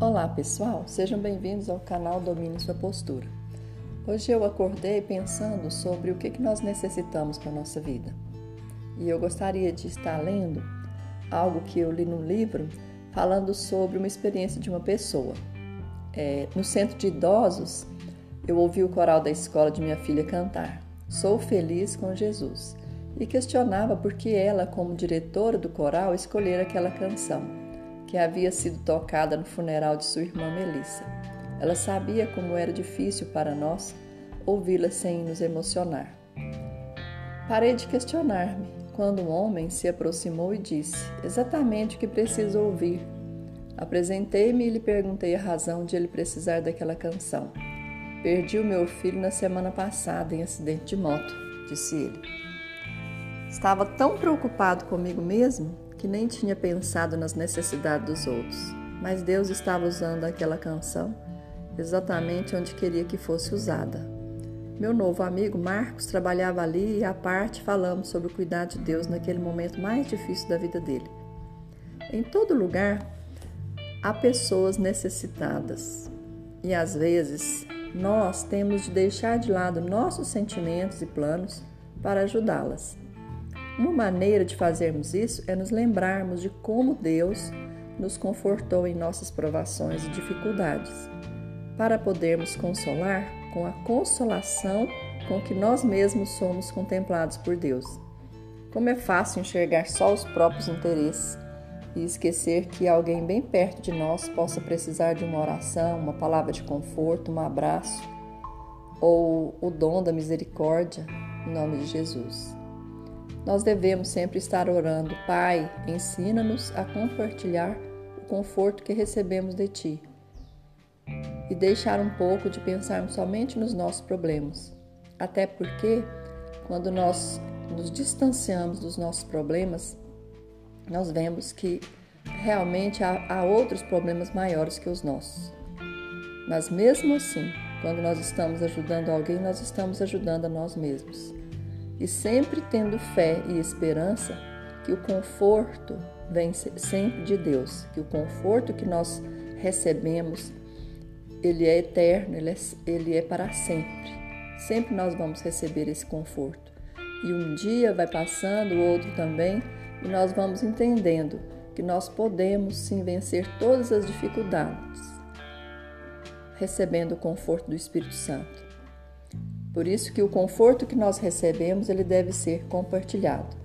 Olá pessoal, sejam bem-vindos ao canal Domine Sua Postura. Hoje eu acordei pensando sobre o que, nós necessitamos para a nossa vida. E eu gostaria de estar lendo algo que eu li no livro falando sobre uma experiência de uma pessoa. É, no centro de idosos, eu ouvi o coral da escola de minha filha cantar Sou Feliz com Jesus e questionava por que ela, como diretora do coral, escolhera aquela canção que havia sido tocada no funeral de sua irmã Melissa. Ela sabia como era difícil para nós ouvi-la sem nos emocionar. Parei de questionar-me quando um homem se aproximou e disse exatamente o que preciso ouvir. Apresentei-me e lhe perguntei a razão de ele precisar daquela canção. Perdi o meu filho na semana passada em acidente de moto, disse ele. Estava tão preocupado comigo mesmo que nem tinha pensado nas necessidades dos outros, mas Deus estava usando aquela canção exatamente onde queria que fosse usada. Meu novo amigo Marcos trabalhava ali e à parte falamos sobre o cuidado de Deus naquele momento mais difícil da vida dele. Em todo lugar há pessoas necessitadas e às vezes nós temos de deixar de lado nossos sentimentos e planos para ajudá-las. Uma maneira de fazermos isso é nos lembrarmos de como Deus nos confortou em nossas provações e dificuldades, para podermos consolar com a consolação com que nós mesmos somos contemplados por Deus. Como é fácil enxergar só os próprios interesses e esquecer que alguém bem perto de nós possa precisar de uma oração, uma palavra de conforto, um abraço ou o dom da misericórdia, em nome de Jesus. Nós devemos sempre estar orando, Pai, ensina-nos a compartilhar o conforto que recebemos de Ti e deixar um pouco de pensarmos somente nos nossos problemas. Até porque, quando nós nos distanciamos dos nossos problemas, nós vemos que realmente há, há outros problemas maiores que os nossos. Mas mesmo assim, quando nós estamos ajudando alguém, nós estamos ajudando a nós mesmos e sempre tendo fé e esperança que o conforto vem sempre de Deus, que o conforto que nós recebemos, ele é eterno, ele é, ele é para sempre. Sempre nós vamos receber esse conforto. E um dia vai passando, o outro também, e nós vamos entendendo que nós podemos sim vencer todas as dificuldades, recebendo o conforto do Espírito Santo. Por isso que o conforto que nós recebemos, ele deve ser compartilhado.